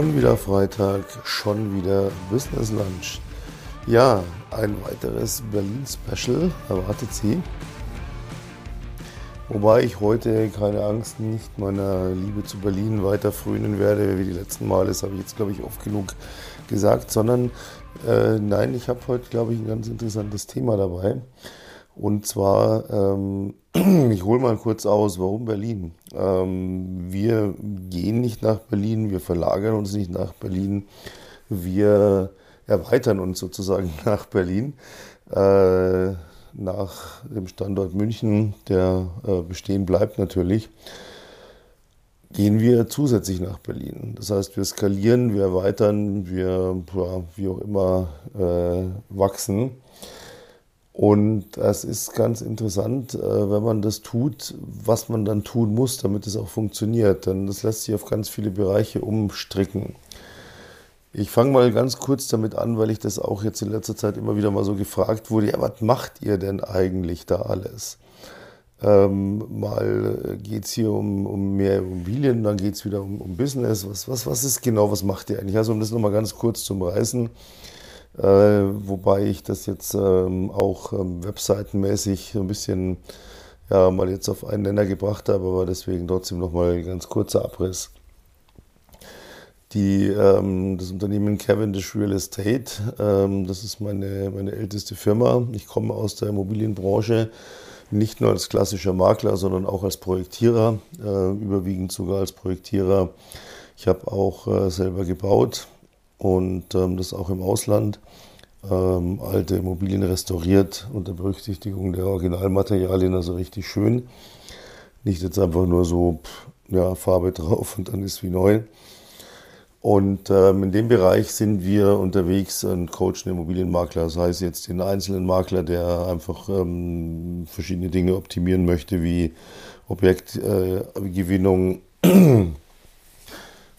Schon wieder Freitag, schon wieder Business Lunch. Ja, ein weiteres Berlin-Special erwartet Sie. Wobei ich heute, keine Angst, nicht meiner Liebe zu Berlin weiter frönen werde, wie die letzten Male. Das habe ich jetzt, glaube ich, oft genug gesagt. Sondern, äh, nein, ich habe heute, glaube ich, ein ganz interessantes Thema dabei. Und zwar, ähm, ich hole mal kurz aus, warum Berlin? Ähm, wir gehen nicht nach Berlin, wir verlagern uns nicht nach Berlin, wir erweitern uns sozusagen nach Berlin. Äh, nach dem Standort München, der äh, bestehen bleibt natürlich, gehen wir zusätzlich nach Berlin. Das heißt, wir skalieren, wir erweitern, wir, ja, wie auch immer, äh, wachsen. Und es ist ganz interessant, äh, wenn man das tut, was man dann tun muss, damit es auch funktioniert. Denn das lässt sich auf ganz viele Bereiche umstricken. Ich fange mal ganz kurz damit an, weil ich das auch jetzt in letzter Zeit immer wieder mal so gefragt wurde, ja, was macht ihr denn eigentlich da alles? Ähm, mal geht es hier um, um mehr Immobilien, dann geht es wieder um, um Business. Was, was, was ist genau, was macht ihr eigentlich? Also um das nochmal ganz kurz zum Reißen, äh, wobei ich das jetzt ähm, auch ähm, webseitenmäßig ein bisschen ja, mal jetzt auf einen Nenner gebracht habe, aber deswegen trotzdem nochmal ein ganz kurzer Abriss die, ähm, das Unternehmen Cavendish Real Estate. Ähm, das ist meine, meine älteste Firma. Ich komme aus der Immobilienbranche, nicht nur als klassischer Makler, sondern auch als Projektierer, äh, überwiegend sogar als Projektierer. Ich habe auch äh, selber gebaut und ähm, das auch im Ausland. Ähm, alte Immobilien restauriert unter Berücksichtigung der Originalmaterialien, also richtig schön. Nicht jetzt einfach nur so ja, Farbe drauf und dann ist wie neu. Und ähm, in dem Bereich sind wir unterwegs und coachen Immobilienmakler, sei es jetzt den einzelnen Makler, der einfach ähm, verschiedene Dinge optimieren möchte, wie Objektgewinnung, äh,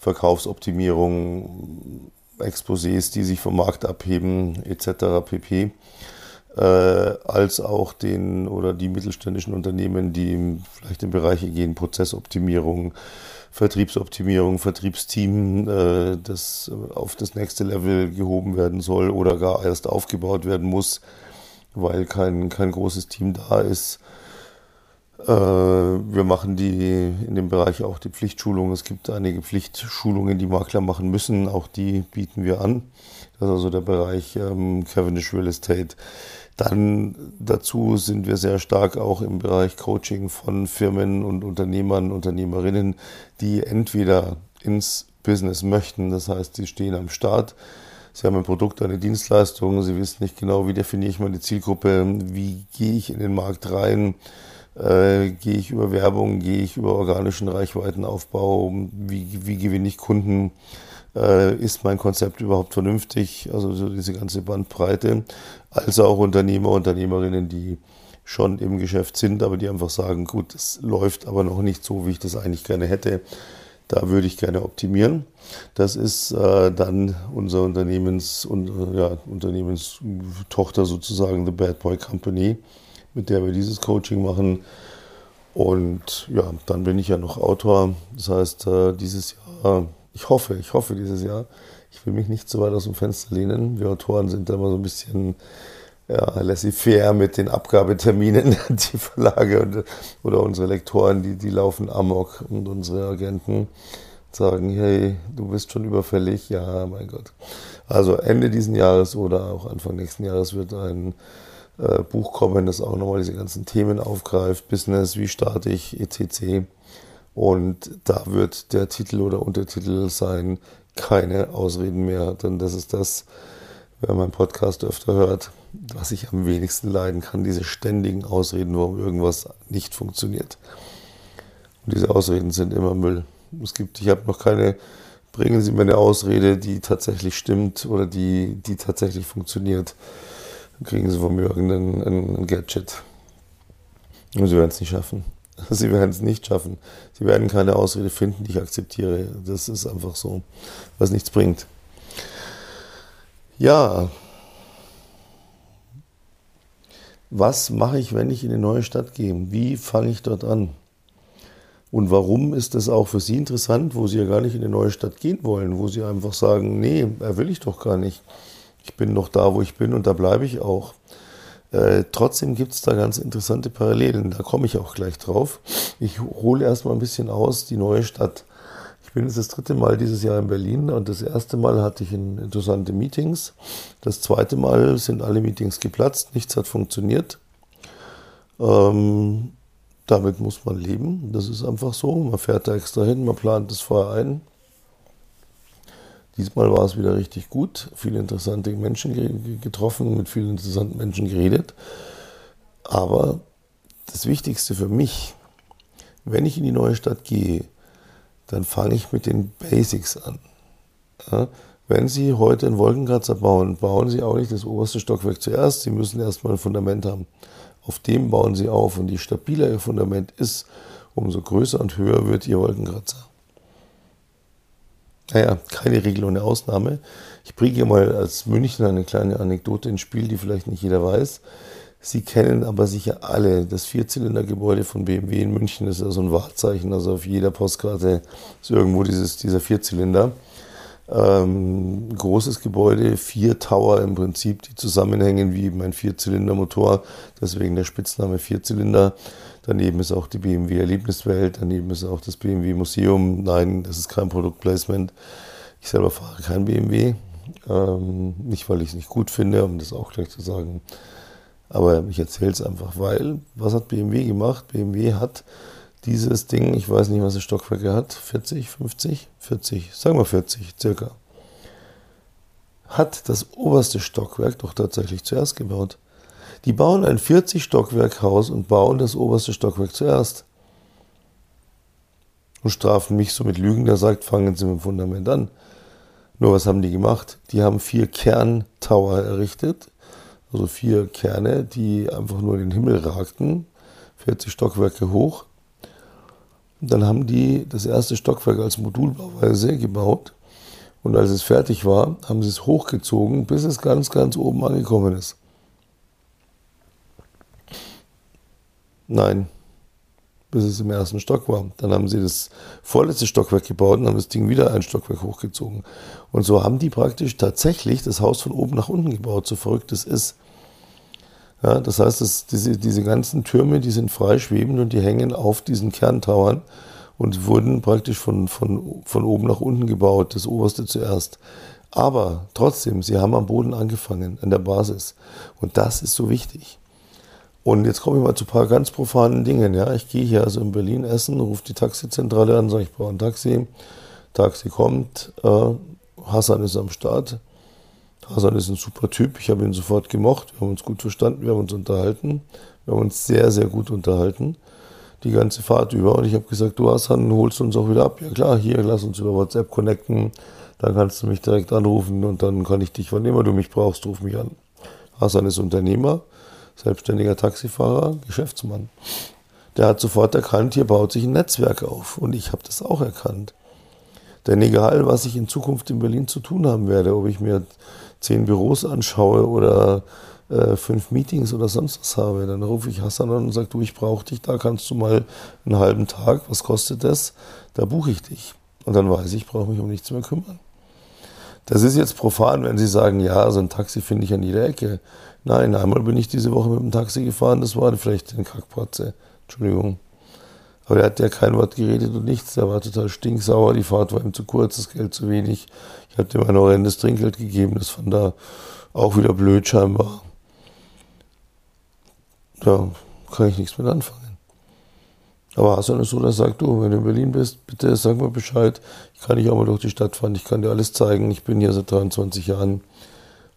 Verkaufsoptimierung, Exposés, die sich vom Markt abheben, etc. pp. Äh, als auch den oder die mittelständischen Unternehmen, die vielleicht in Bereiche gehen, Prozessoptimierung, Vertriebsoptimierung, Vertriebsteam, äh, das auf das nächste Level gehoben werden soll oder gar erst aufgebaut werden muss, weil kein, kein großes Team da ist. Äh, wir machen die in dem Bereich auch die Pflichtschulung. Es gibt einige Pflichtschulungen, die Makler machen müssen. Auch die bieten wir an. Das ist also der Bereich ähm, Cavendish Real Estate. Dann dazu sind wir sehr stark auch im Bereich Coaching von Firmen und Unternehmern, Unternehmerinnen, die entweder ins Business möchten, das heißt, sie stehen am Start, sie haben ein Produkt, eine Dienstleistung, sie wissen nicht genau, wie definiere ich meine Zielgruppe, wie gehe ich in den Markt rein, äh, gehe ich über Werbung, gehe ich über organischen Reichweitenaufbau, wie, wie gewinne ich Kunden, äh, ist mein Konzept überhaupt vernünftig, also so diese ganze Bandbreite, als auch Unternehmer, Unternehmerinnen, die schon im Geschäft sind, aber die einfach sagen, gut, es läuft aber noch nicht so, wie ich das eigentlich gerne hätte. Da würde ich gerne optimieren. Das ist äh, dann unser Unternehmens, und, ja, Unternehmenstochter sozusagen, The Bad Boy Company, mit der wir dieses Coaching machen. Und ja, dann bin ich ja noch Autor. Das heißt, äh, dieses Jahr ich hoffe, ich hoffe dieses Jahr. Ich will mich nicht so weit aus dem Fenster lehnen. Wir Autoren sind da immer so ein bisschen ja, laissez-faire mit den Abgabeterminen. Die Verlage und, oder unsere Lektoren, die, die laufen amok und unsere Agenten sagen, hey, du bist schon überfällig. Ja, mein Gott. Also Ende diesen Jahres oder auch Anfang nächsten Jahres wird ein äh, Buch kommen, das auch nochmal diese ganzen Themen aufgreift. Business, wie starte ich, etc. Und da wird der Titel oder Untertitel sein, keine Ausreden mehr. Denn das ist das, wer meinen Podcast öfter hört, was ich am wenigsten leiden kann, diese ständigen Ausreden, warum irgendwas nicht funktioniert. Und diese Ausreden sind immer Müll. Es gibt, ich habe noch keine, bringen Sie mir eine Ausrede, die tatsächlich stimmt oder die, die tatsächlich funktioniert. Kriegen Sie von mir irgendein ein Gadget. Und Sie werden es nicht schaffen. Sie werden es nicht schaffen. Sie werden keine Ausrede finden, die ich akzeptiere. Das ist einfach so, was nichts bringt. Ja. Was mache ich, wenn ich in eine neue Stadt gehe? Wie fange ich dort an? Und warum ist das auch für Sie interessant, wo Sie ja gar nicht in eine neue Stadt gehen wollen, wo Sie einfach sagen, nee, will ich doch gar nicht. Ich bin noch da, wo ich bin und da bleibe ich auch. Äh, trotzdem gibt es da ganz interessante Parallelen. Da komme ich auch gleich drauf. Ich hole erstmal ein bisschen aus die neue Stadt. Ich bin jetzt das dritte Mal dieses Jahr in Berlin und das erste Mal hatte ich interessante Meetings. Das zweite Mal sind alle Meetings geplatzt, nichts hat funktioniert. Ähm, damit muss man leben. Das ist einfach so. Man fährt da extra hin, man plant es vorher ein. Diesmal war es wieder richtig gut. Viele interessante Menschen getroffen, mit vielen interessanten Menschen geredet. Aber das Wichtigste für mich, wenn ich in die neue Stadt gehe, dann fange ich mit den Basics an. Ja, wenn Sie heute einen Wolkenkratzer bauen, bauen Sie auch nicht das oberste Stockwerk zuerst. Sie müssen erstmal ein Fundament haben. Auf dem bauen Sie auf. Und je stabiler Ihr Fundament ist, umso größer und höher wird Ihr Wolkenkratzer. Naja, keine Regel ohne Ausnahme. Ich bringe mal als Münchner eine kleine Anekdote ins Spiel, die vielleicht nicht jeder weiß. Sie kennen aber sicher alle das Vierzylindergebäude von BMW in München. Das ist ja so ein Wahrzeichen. Also auf jeder Postkarte ist irgendwo dieses, dieser Vierzylinder. Ähm, großes Gebäude, vier Tower im Prinzip, die zusammenhängen wie eben ein Vierzylindermotor. Deswegen der Spitzname Vierzylinder. Daneben ist auch die BMW Erlebniswelt. Daneben ist auch das BMW Museum. Nein, das ist kein Produktplacement. Ich selber fahre kein BMW. Ähm, nicht, weil ich es nicht gut finde, um das auch gleich zu sagen. Aber ich erzähle es einfach, weil, was hat BMW gemacht? BMW hat dieses Ding, ich weiß nicht, was es Stockwerke hat, 40, 50, 40, sagen wir 40 circa, hat das oberste Stockwerk doch tatsächlich zuerst gebaut. Die bauen ein 40-Stockwerk-Haus und bauen das oberste Stockwerk zuerst. Und strafen mich so mit Lügen, der sagt, fangen Sie mit dem Fundament an. Nur was haben die gemacht? Die haben vier Kerntower errichtet, also vier Kerne, die einfach nur in den Himmel ragten, 40 Stockwerke hoch. Dann haben die das erste Stockwerk als Modulbauweise gebaut. Und als es fertig war, haben sie es hochgezogen, bis es ganz, ganz oben angekommen ist. Nein, bis es im ersten Stock war. Dann haben sie das vorletzte Stockwerk gebaut und haben das Ding wieder ein Stockwerk hochgezogen. Und so haben die praktisch tatsächlich das Haus von oben nach unten gebaut, so verrückt es ist. Ja, das heißt, dass diese, diese ganzen Türme, die sind frei schwebend und die hängen auf diesen Kerntauern und wurden praktisch von, von, von oben nach unten gebaut, das oberste zuerst. Aber trotzdem, sie haben am Boden angefangen, an der Basis. Und das ist so wichtig. Und jetzt komme ich mal zu ein paar ganz profanen Dingen. Ja, ich gehe hier also in Berlin essen, rufe die Taxizentrale an, sage ich brauche ein Taxi. Taxi kommt, äh, Hassan ist am Start. Hassan ist ein super Typ, ich habe ihn sofort gemocht, wir haben uns gut verstanden, wir haben uns unterhalten. Wir haben uns sehr, sehr gut unterhalten, die ganze Fahrt über. Und ich habe gesagt, du Hassan, holst uns auch wieder ab? Ja klar, hier, lass uns über WhatsApp connecten. Dann kannst du mich direkt anrufen und dann kann ich dich, wann immer du mich brauchst, ruf mich an. Hassan ist Unternehmer selbstständiger Taxifahrer, Geschäftsmann. Der hat sofort erkannt, hier baut sich ein Netzwerk auf. Und ich habe das auch erkannt. Denn egal, was ich in Zukunft in Berlin zu tun haben werde, ob ich mir zehn Büros anschaue oder äh, fünf Meetings oder sonst was habe, dann rufe ich Hassan an und sage, du, ich brauche dich, da kannst du mal einen halben Tag, was kostet das? Da buche ich dich. Und dann weiß ich, ich brauche mich um nichts mehr kümmern. Das ist jetzt profan, wenn Sie sagen, ja, so ein Taxi finde ich an jeder Ecke. Nein, einmal bin ich diese Woche mit dem Taxi gefahren, das war vielleicht eine Kackpratze. Entschuldigung. Aber er hat ja kein Wort geredet und nichts. Der war total stinksauer, die Fahrt war ihm zu kurz, das Geld zu wenig. Ich habe dem ein horrendes Trinkgeld gegeben, das fand er auch wieder blöd scheinbar. Da kann ich nichts mit anfangen. Aber Hassan ist so, dass er sagt, du, wenn du in Berlin bist, bitte sag mir Bescheid. Ich kann dich auch mal durch die Stadt fahren, ich kann dir alles zeigen. Ich bin hier seit 23 Jahren.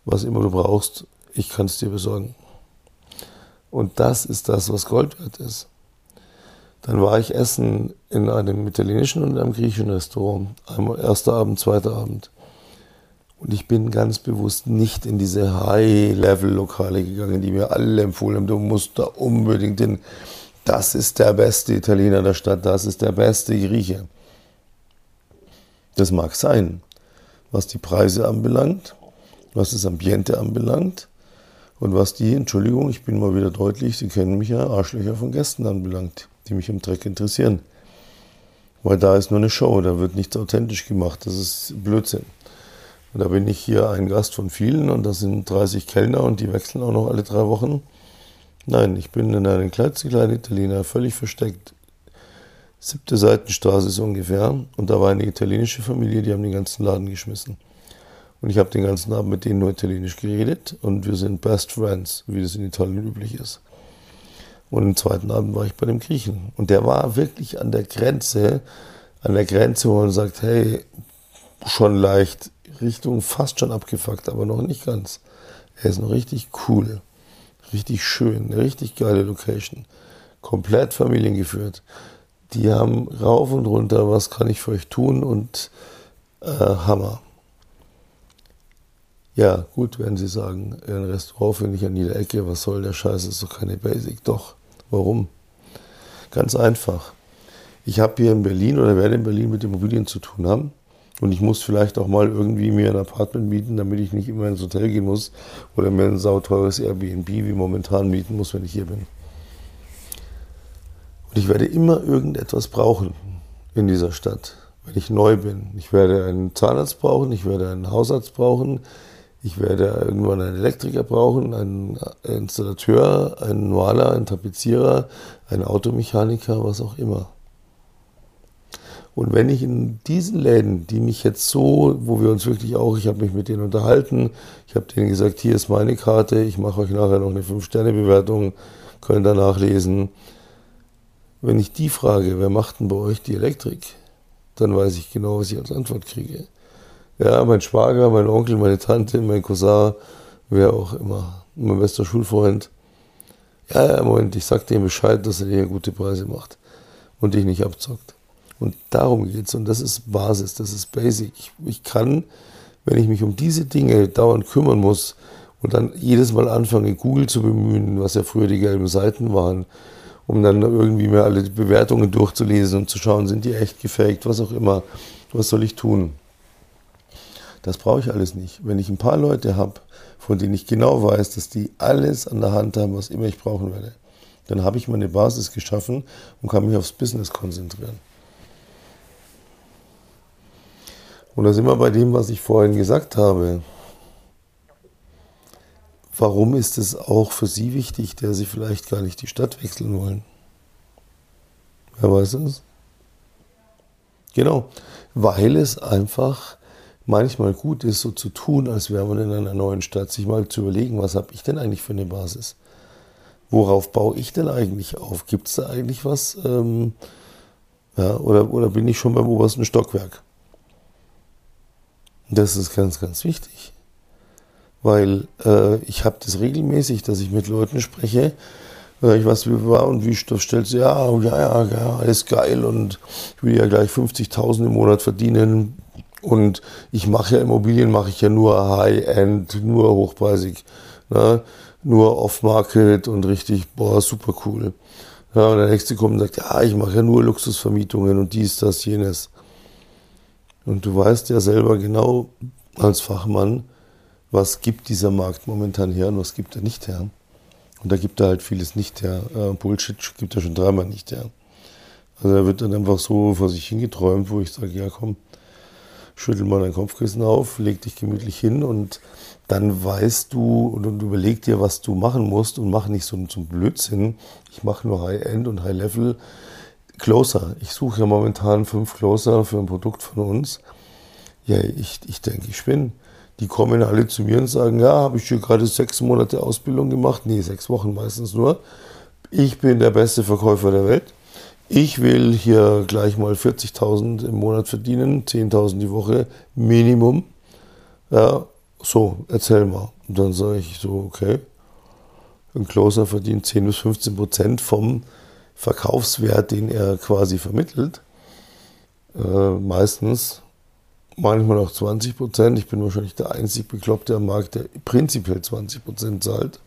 Was immer du brauchst, ich kann es dir besorgen. Und das ist das, was Gold wert ist. Dann war ich essen in einem italienischen und einem griechischen Restaurant. Einmal erster Abend, zweiter Abend. Und ich bin ganz bewusst nicht in diese High-Level-Lokale gegangen, die mir alle empfohlen haben, du musst da unbedingt hin. Das ist der beste Italiener der Stadt, das ist der beste Grieche. Das mag sein, was die Preise anbelangt, was das Ambiente anbelangt, und was die, Entschuldigung, ich bin mal wieder deutlich, Sie kennen mich ja, Arschlöcher von Gästen anbelangt, die mich im Dreck interessieren. Weil da ist nur eine Show, da wird nichts authentisch gemacht. Das ist Blödsinn. Und da bin ich hier ein Gast von vielen und das sind 30 Kellner und die wechseln auch noch alle drei Wochen. Nein, ich bin in einem kleinen Italiener, völlig versteckt. Siebte Seitenstraße ist ungefähr. Und da war eine italienische Familie, die haben den ganzen Laden geschmissen. Und ich habe den ganzen Abend mit denen nur Italienisch geredet und wir sind Best Friends, wie das in Italien üblich ist. Und am zweiten Abend war ich bei dem Griechen. Und der war wirklich an der Grenze, an der Grenze, wo man sagt, hey, schon leicht Richtung fast schon abgefuckt, aber noch nicht ganz. Er ist noch richtig cool, richtig schön, eine richtig geile Location. Komplett familiengeführt. Die haben rauf und runter, was kann ich für euch tun und äh, Hammer. Ja, gut, werden Sie sagen, ein Restaurant finde ich an jeder Ecke, was soll der Scheiß, ist doch keine Basic. Doch, warum? Ganz einfach. Ich habe hier in Berlin oder werde in Berlin mit Immobilien zu tun haben. Und ich muss vielleicht auch mal irgendwie mir ein Apartment mieten, damit ich nicht immer ins Hotel gehen muss oder mir ein sauteures Airbnb wie momentan mieten muss, wenn ich hier bin. Und ich werde immer irgendetwas brauchen in dieser Stadt, wenn ich neu bin. Ich werde einen Zahnarzt brauchen, ich werde einen Hausarzt brauchen, ich werde irgendwann einen Elektriker brauchen, einen Installateur, einen Maler, einen Tapezierer, einen Automechaniker, was auch immer. Und wenn ich in diesen Läden, die mich jetzt so, wo wir uns wirklich auch, ich habe mich mit denen unterhalten, ich habe denen gesagt, hier ist meine Karte, ich mache euch nachher noch eine 5-Sterne-Bewertung, könnt ihr nachlesen. Wenn ich die frage, wer macht denn bei euch die Elektrik, dann weiß ich genau, was ich als Antwort kriege. Ja, mein Schwager, mein Onkel, meine Tante, mein Cousin, wer auch immer, mein bester Schulfreund. Ja, ja, Moment, ich sag dem Bescheid, dass er dir gute Preise macht und dich nicht abzockt. Und darum geht es. Und das ist Basis, das ist Basic. Ich, ich, kann, wenn ich mich um diese Dinge dauernd kümmern muss und dann jedes Mal anfange, Google zu bemühen, was ja früher die gelben Seiten waren, um dann irgendwie mir alle Bewertungen durchzulesen und zu schauen, sind die echt gefaked, was auch immer, was soll ich tun? Das brauche ich alles nicht. Wenn ich ein paar Leute habe, von denen ich genau weiß, dass die alles an der Hand haben, was immer ich brauchen werde, dann habe ich meine Basis geschaffen und kann mich aufs Business konzentrieren. Und da sind wir bei dem, was ich vorhin gesagt habe. Warum ist es auch für Sie wichtig, der Sie vielleicht gar nicht die Stadt wechseln wollen? Wer weiß es? Genau, weil es einfach manchmal gut ist, so zu tun, als wäre man in einer neuen Stadt, sich mal zu überlegen, was habe ich denn eigentlich für eine Basis? Worauf baue ich denn eigentlich auf? Gibt es da eigentlich was? Ähm, ja, oder, oder bin ich schon beim obersten Stockwerk? Das ist ganz, ganz wichtig. Weil äh, ich habe das regelmäßig, dass ich mit Leuten spreche, ich weiß, wie war und wie stellst du, ja, ja, ja, ja, alles geil und ich will ja gleich 50.000 im Monat verdienen, und ich mache ja Immobilien, mache ich ja nur High-End, nur hochpreisig, ne? nur Off-Market und richtig, boah, super cool. Ja, und der nächste kommt und sagt, ja, ich mache ja nur Luxusvermietungen und dies, das, jenes. Und du weißt ja selber genau als Fachmann, was gibt dieser Markt momentan her und was gibt er nicht her. Und da gibt er halt vieles nicht her. Äh, Bullshit gibt er schon dreimal nicht her. Also er wird dann einfach so vor sich hingeträumt, wo ich sage, ja komm, schüttel mal dein Kopfkissen auf, leg dich gemütlich hin und dann weißt du und, und überleg dir, was du machen musst und mach nicht so zum Blödsinn. Ich mache nur High-End und High-Level. Closer. Ich suche ja momentan fünf Closer für ein Produkt von uns. Ja, ich, ich denke, ich bin. Die kommen alle zu mir und sagen, ja, habe ich hier gerade sechs Monate Ausbildung gemacht? Nee, sechs Wochen meistens nur. Ich bin der beste Verkäufer der Welt ich will hier gleich mal 40.000 im Monat verdienen, 10.000 die Woche Minimum. Ja, so, erzähl mal. Und dann sage ich so, okay, ein Closer verdient 10 bis 15 Prozent vom Verkaufswert, den er quasi vermittelt. Äh, meistens, manchmal auch 20 Prozent. Ich bin wahrscheinlich der einzig Bekloppte am Markt, der prinzipiell 20 Prozent zahlt.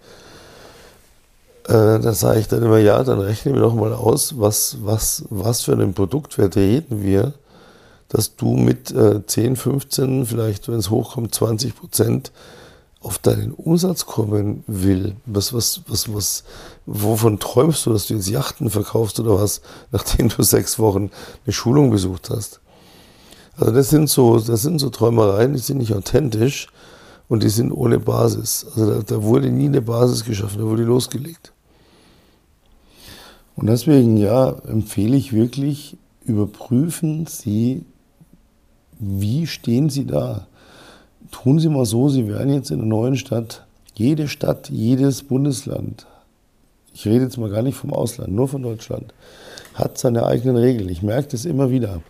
Äh, da sage ich dann immer, ja, dann rechnen wir doch mal aus, was, was, was für einen Produktwert reden wir, dass du mit äh, 10, 15, vielleicht wenn es hochkommt, 20 Prozent auf deinen Umsatz kommen will, was, was, was, was, wovon träumst du, dass du jetzt Yachten verkaufst oder was, nachdem du sechs Wochen eine Schulung besucht hast? Also das sind so, das sind so Träumereien, die sind nicht authentisch und die sind ohne Basis. Also da, da wurde nie eine Basis geschaffen, da wurde losgelegt. Und deswegen, ja, empfehle ich wirklich, überprüfen Sie, wie stehen Sie da? Tun Sie mal so, Sie wären jetzt in einer neuen Stadt. Jede Stadt, jedes Bundesland, ich rede jetzt mal gar nicht vom Ausland, nur von Deutschland, hat seine eigenen Regeln. Ich merke das immer wieder.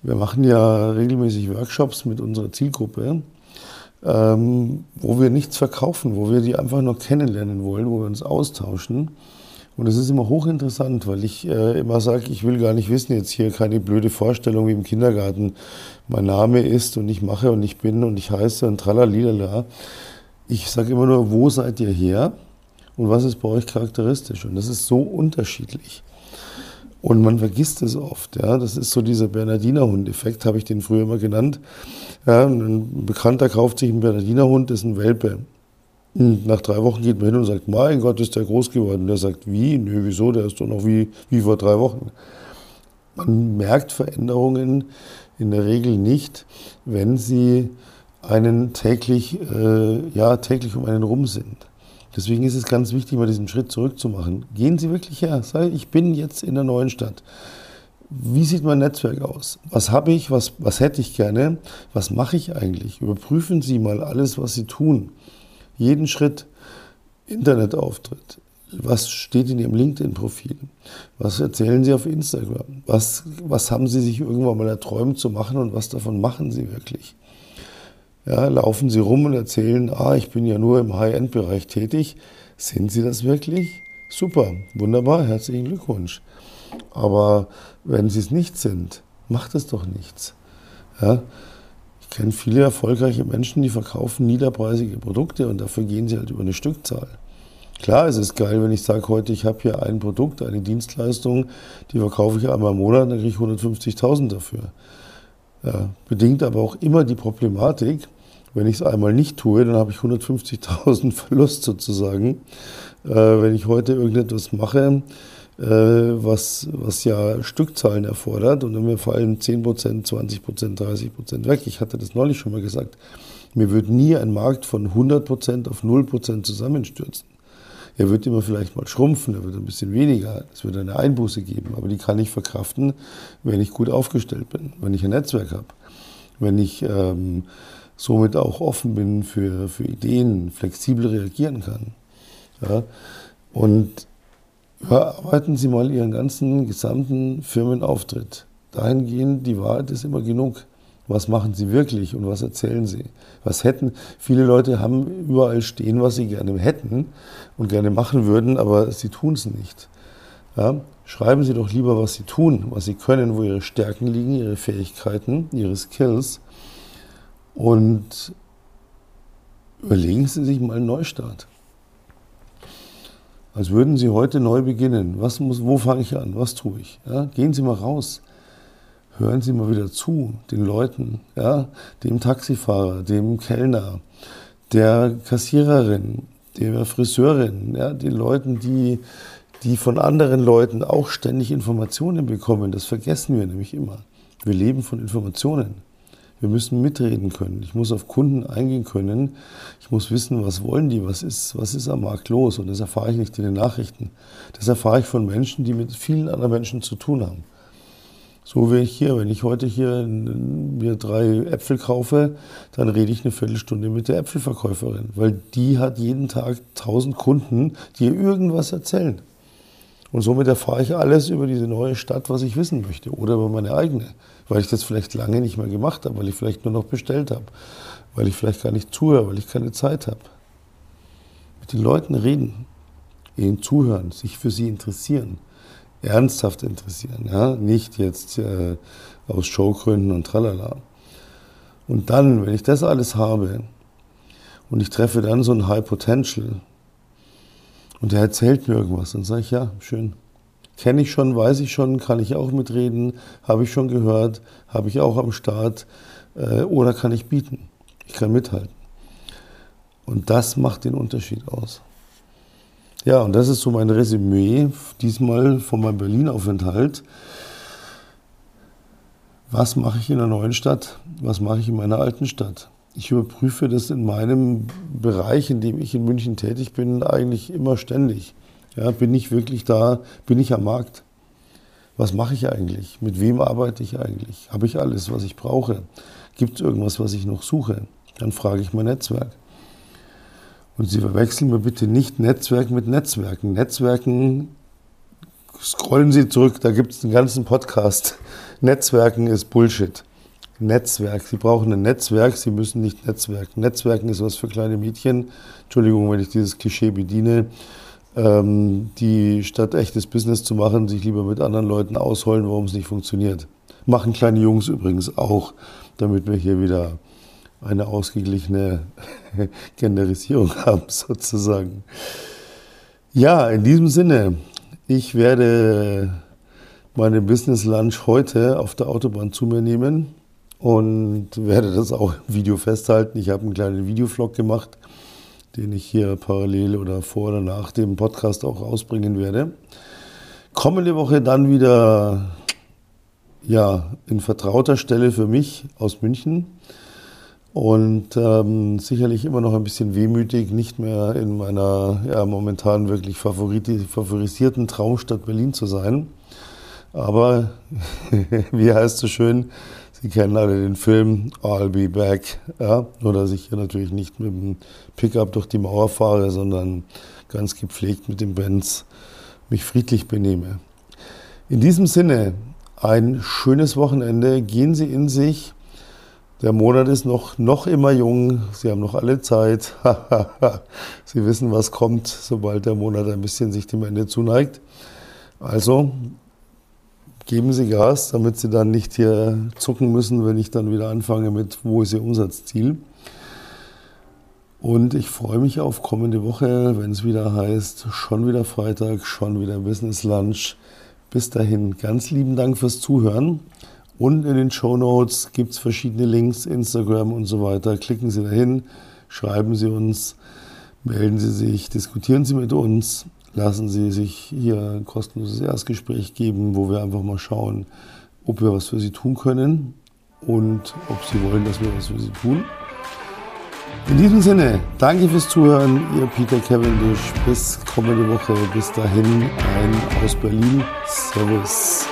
Wir machen ja regelmäßig Workshops mit unserer Zielgruppe, ähm, wo wir nichts verkaufen, wo wir die einfach nur kennenlernen wollen, wo wir uns austauschen. Und es ist immer hochinteressant, weil ich äh, immer sage, ich will gar nicht wissen, jetzt hier keine blöde Vorstellung wie im Kindergarten. Mein Name ist und ich mache und ich bin und ich heiße und tralalilala. Ich sage immer nur, wo seid ihr her und was ist bei euch charakteristisch? Und das ist so unterschiedlich. Und man vergisst es oft. Ja? Das ist so dieser Bernardinerhund-Effekt, habe ich den früher immer genannt. Ja, ein Bekannter kauft sich einen Bernardinerhund, das ist ein Welpe. Und nach drei Wochen geht man hin und sagt, mein Gott, ist der groß geworden. Der sagt, wie? Nö, wieso? Der ist doch noch wie, wie vor drei Wochen. Man merkt Veränderungen in der Regel nicht, wenn sie einen täglich, äh, ja, täglich um einen rum sind. Deswegen ist es ganz wichtig, mal diesen Schritt zurückzumachen. Gehen Sie wirklich her. Sagen, ich bin jetzt in der neuen Stadt. Wie sieht mein Netzwerk aus? Was habe ich? Was, was hätte ich gerne? Was mache ich eigentlich? Überprüfen Sie mal alles, was Sie tun. Jeden Schritt. Internetauftritt. Was steht in Ihrem LinkedIn-Profil? Was erzählen Sie auf Instagram? Was, was haben Sie sich irgendwann mal erträumt zu machen und was davon machen Sie wirklich? Ja, laufen Sie rum und erzählen, ah, ich bin ja nur im High-End-Bereich tätig. Sind Sie das wirklich? Super, wunderbar, herzlichen Glückwunsch. Aber wenn Sie es nicht sind, macht es doch nichts. Ja? Ich kenne viele erfolgreiche Menschen, die verkaufen niederpreisige Produkte und dafür gehen sie halt über eine Stückzahl. Klar, es ist geil, wenn ich sage heute, ich habe hier ein Produkt, eine Dienstleistung, die verkaufe ich einmal im Monat, dann kriege ich 150.000 dafür. Ja, bedingt aber auch immer die Problematik, wenn ich es einmal nicht tue, dann habe ich 150.000 Verlust sozusagen. Äh, wenn ich heute irgendetwas mache, was, was ja Stückzahlen erfordert und dann mir fallen 10%, 20%, 30% weg. Ich hatte das neulich schon mal gesagt. Mir wird nie ein Markt von 100% auf 0% zusammenstürzen. Er wird immer vielleicht mal schrumpfen, er wird ein bisschen weniger, es wird eine Einbuße geben, aber die kann ich verkraften, wenn ich gut aufgestellt bin, wenn ich ein Netzwerk habe, wenn ich ähm, somit auch offen bin für, für Ideen, flexibel reagieren kann. Ja? Und überarbeiten Sie mal Ihren ganzen gesamten Firmenauftritt. Dahingehend, die Wahrheit ist immer genug. Was machen Sie wirklich und was erzählen Sie? Was hätten, viele Leute haben überall stehen, was sie gerne hätten und gerne machen würden, aber sie tun es nicht. Ja? Schreiben Sie doch lieber, was Sie tun, was Sie können, wo Ihre Stärken liegen, Ihre Fähigkeiten, Ihre Skills und überlegen Sie sich mal einen Neustart. Als würden Sie heute neu beginnen. Was muss, wo fange ich an? Was tue ich? Ja, gehen Sie mal raus. Hören Sie mal wieder zu, den Leuten, ja, dem Taxifahrer, dem Kellner, der Kassiererin, der Friseurin, ja, den Leuten, die, die von anderen Leuten auch ständig Informationen bekommen. Das vergessen wir nämlich immer. Wir leben von Informationen. Wir müssen mitreden können. Ich muss auf Kunden eingehen können. Ich muss wissen, was wollen die, was ist, was ist am Markt los. Und das erfahre ich nicht in den Nachrichten. Das erfahre ich von Menschen, die mit vielen anderen Menschen zu tun haben. So wie ich hier, wenn ich heute hier mir drei Äpfel kaufe, dann rede ich eine Viertelstunde mit der Äpfelverkäuferin, weil die hat jeden Tag tausend Kunden, die ihr irgendwas erzählen. Und somit erfahre ich alles über diese neue Stadt, was ich wissen möchte oder über meine eigene weil ich das vielleicht lange nicht mehr gemacht habe, weil ich vielleicht nur noch bestellt habe, weil ich vielleicht gar nicht zuhöre, weil ich keine Zeit habe. Mit den Leuten reden, ihnen zuhören, sich für sie interessieren, ernsthaft interessieren, ja? nicht jetzt äh, aus Showgründen und tralala. Und dann, wenn ich das alles habe und ich treffe dann so ein High Potential und der erzählt mir irgendwas, dann sage ich, ja, schön, Kenne ich schon, weiß ich schon, kann ich auch mitreden, habe ich schon gehört, habe ich auch am Start äh, oder kann ich bieten. Ich kann mithalten. Und das macht den Unterschied aus. Ja, und das ist so mein Resümee, diesmal von meinem Berlin-Aufenthalt. Was mache ich in der neuen Stadt? Was mache ich in meiner alten Stadt? Ich überprüfe das in meinem Bereich, in dem ich in München tätig bin, eigentlich immer ständig. Ja, bin ich wirklich da? Bin ich am Markt? Was mache ich eigentlich? Mit wem arbeite ich eigentlich? Habe ich alles, was ich brauche? Gibt es irgendwas, was ich noch suche? Dann frage ich mein Netzwerk. Und Sie verwechseln mir bitte nicht Netzwerk mit Netzwerken. Netzwerken, scrollen Sie zurück, da gibt es einen ganzen Podcast. Netzwerken ist Bullshit. Netzwerk. Sie brauchen ein Netzwerk, Sie müssen nicht Netzwerken. Netzwerken ist was für kleine Mädchen. Entschuldigung, wenn ich dieses Klischee bediene. Ähm, die statt echtes Business zu machen, sich lieber mit anderen Leuten ausholen, warum es nicht funktioniert. Machen kleine Jungs übrigens auch, damit wir hier wieder eine ausgeglichene Generisierung haben, sozusagen. Ja, in diesem Sinne, ich werde meine Business Lunch heute auf der Autobahn zu mir nehmen und werde das auch im Video festhalten. Ich habe einen kleinen Videovlog gemacht, den ich hier parallel oder vor oder nach dem Podcast auch ausbringen werde. Kommende Woche dann wieder ja, in vertrauter Stelle für mich aus München und ähm, sicherlich immer noch ein bisschen wehmütig, nicht mehr in meiner ja, momentan wirklich favorisierten Traumstadt Berlin zu sein. Aber wie heißt es so schön, Sie kennen alle den Film I'll Be Back. Ja? Nur dass ich hier natürlich nicht mit dem Pickup durch die Mauer fahre, sondern ganz gepflegt mit dem Benz mich friedlich benehme. In diesem Sinne, ein schönes Wochenende. Gehen Sie in sich der Monat ist noch, noch immer jung. Sie haben noch alle Zeit. Sie wissen, was kommt, sobald der Monat ein bisschen sich dem Ende zuneigt. Also geben Sie Gas, damit Sie dann nicht hier zucken müssen, wenn ich dann wieder anfange mit, wo ist Ihr Umsatzziel. Und ich freue mich auf kommende Woche, wenn es wieder heißt, schon wieder Freitag, schon wieder Business Lunch. Bis dahin, ganz lieben Dank fürs Zuhören. Unten in den Show Notes gibt es verschiedene Links, Instagram und so weiter. Klicken Sie dahin, schreiben Sie uns, melden Sie sich, diskutieren Sie mit uns, lassen Sie sich hier ein kostenloses Erstgespräch geben, wo wir einfach mal schauen, ob wir was für Sie tun können und ob Sie wollen, dass wir was für Sie tun. In diesem Sinne, danke fürs Zuhören, Ihr Peter Cavendish. Bis kommende Woche. Bis dahin, ein aus Berlin. Servus.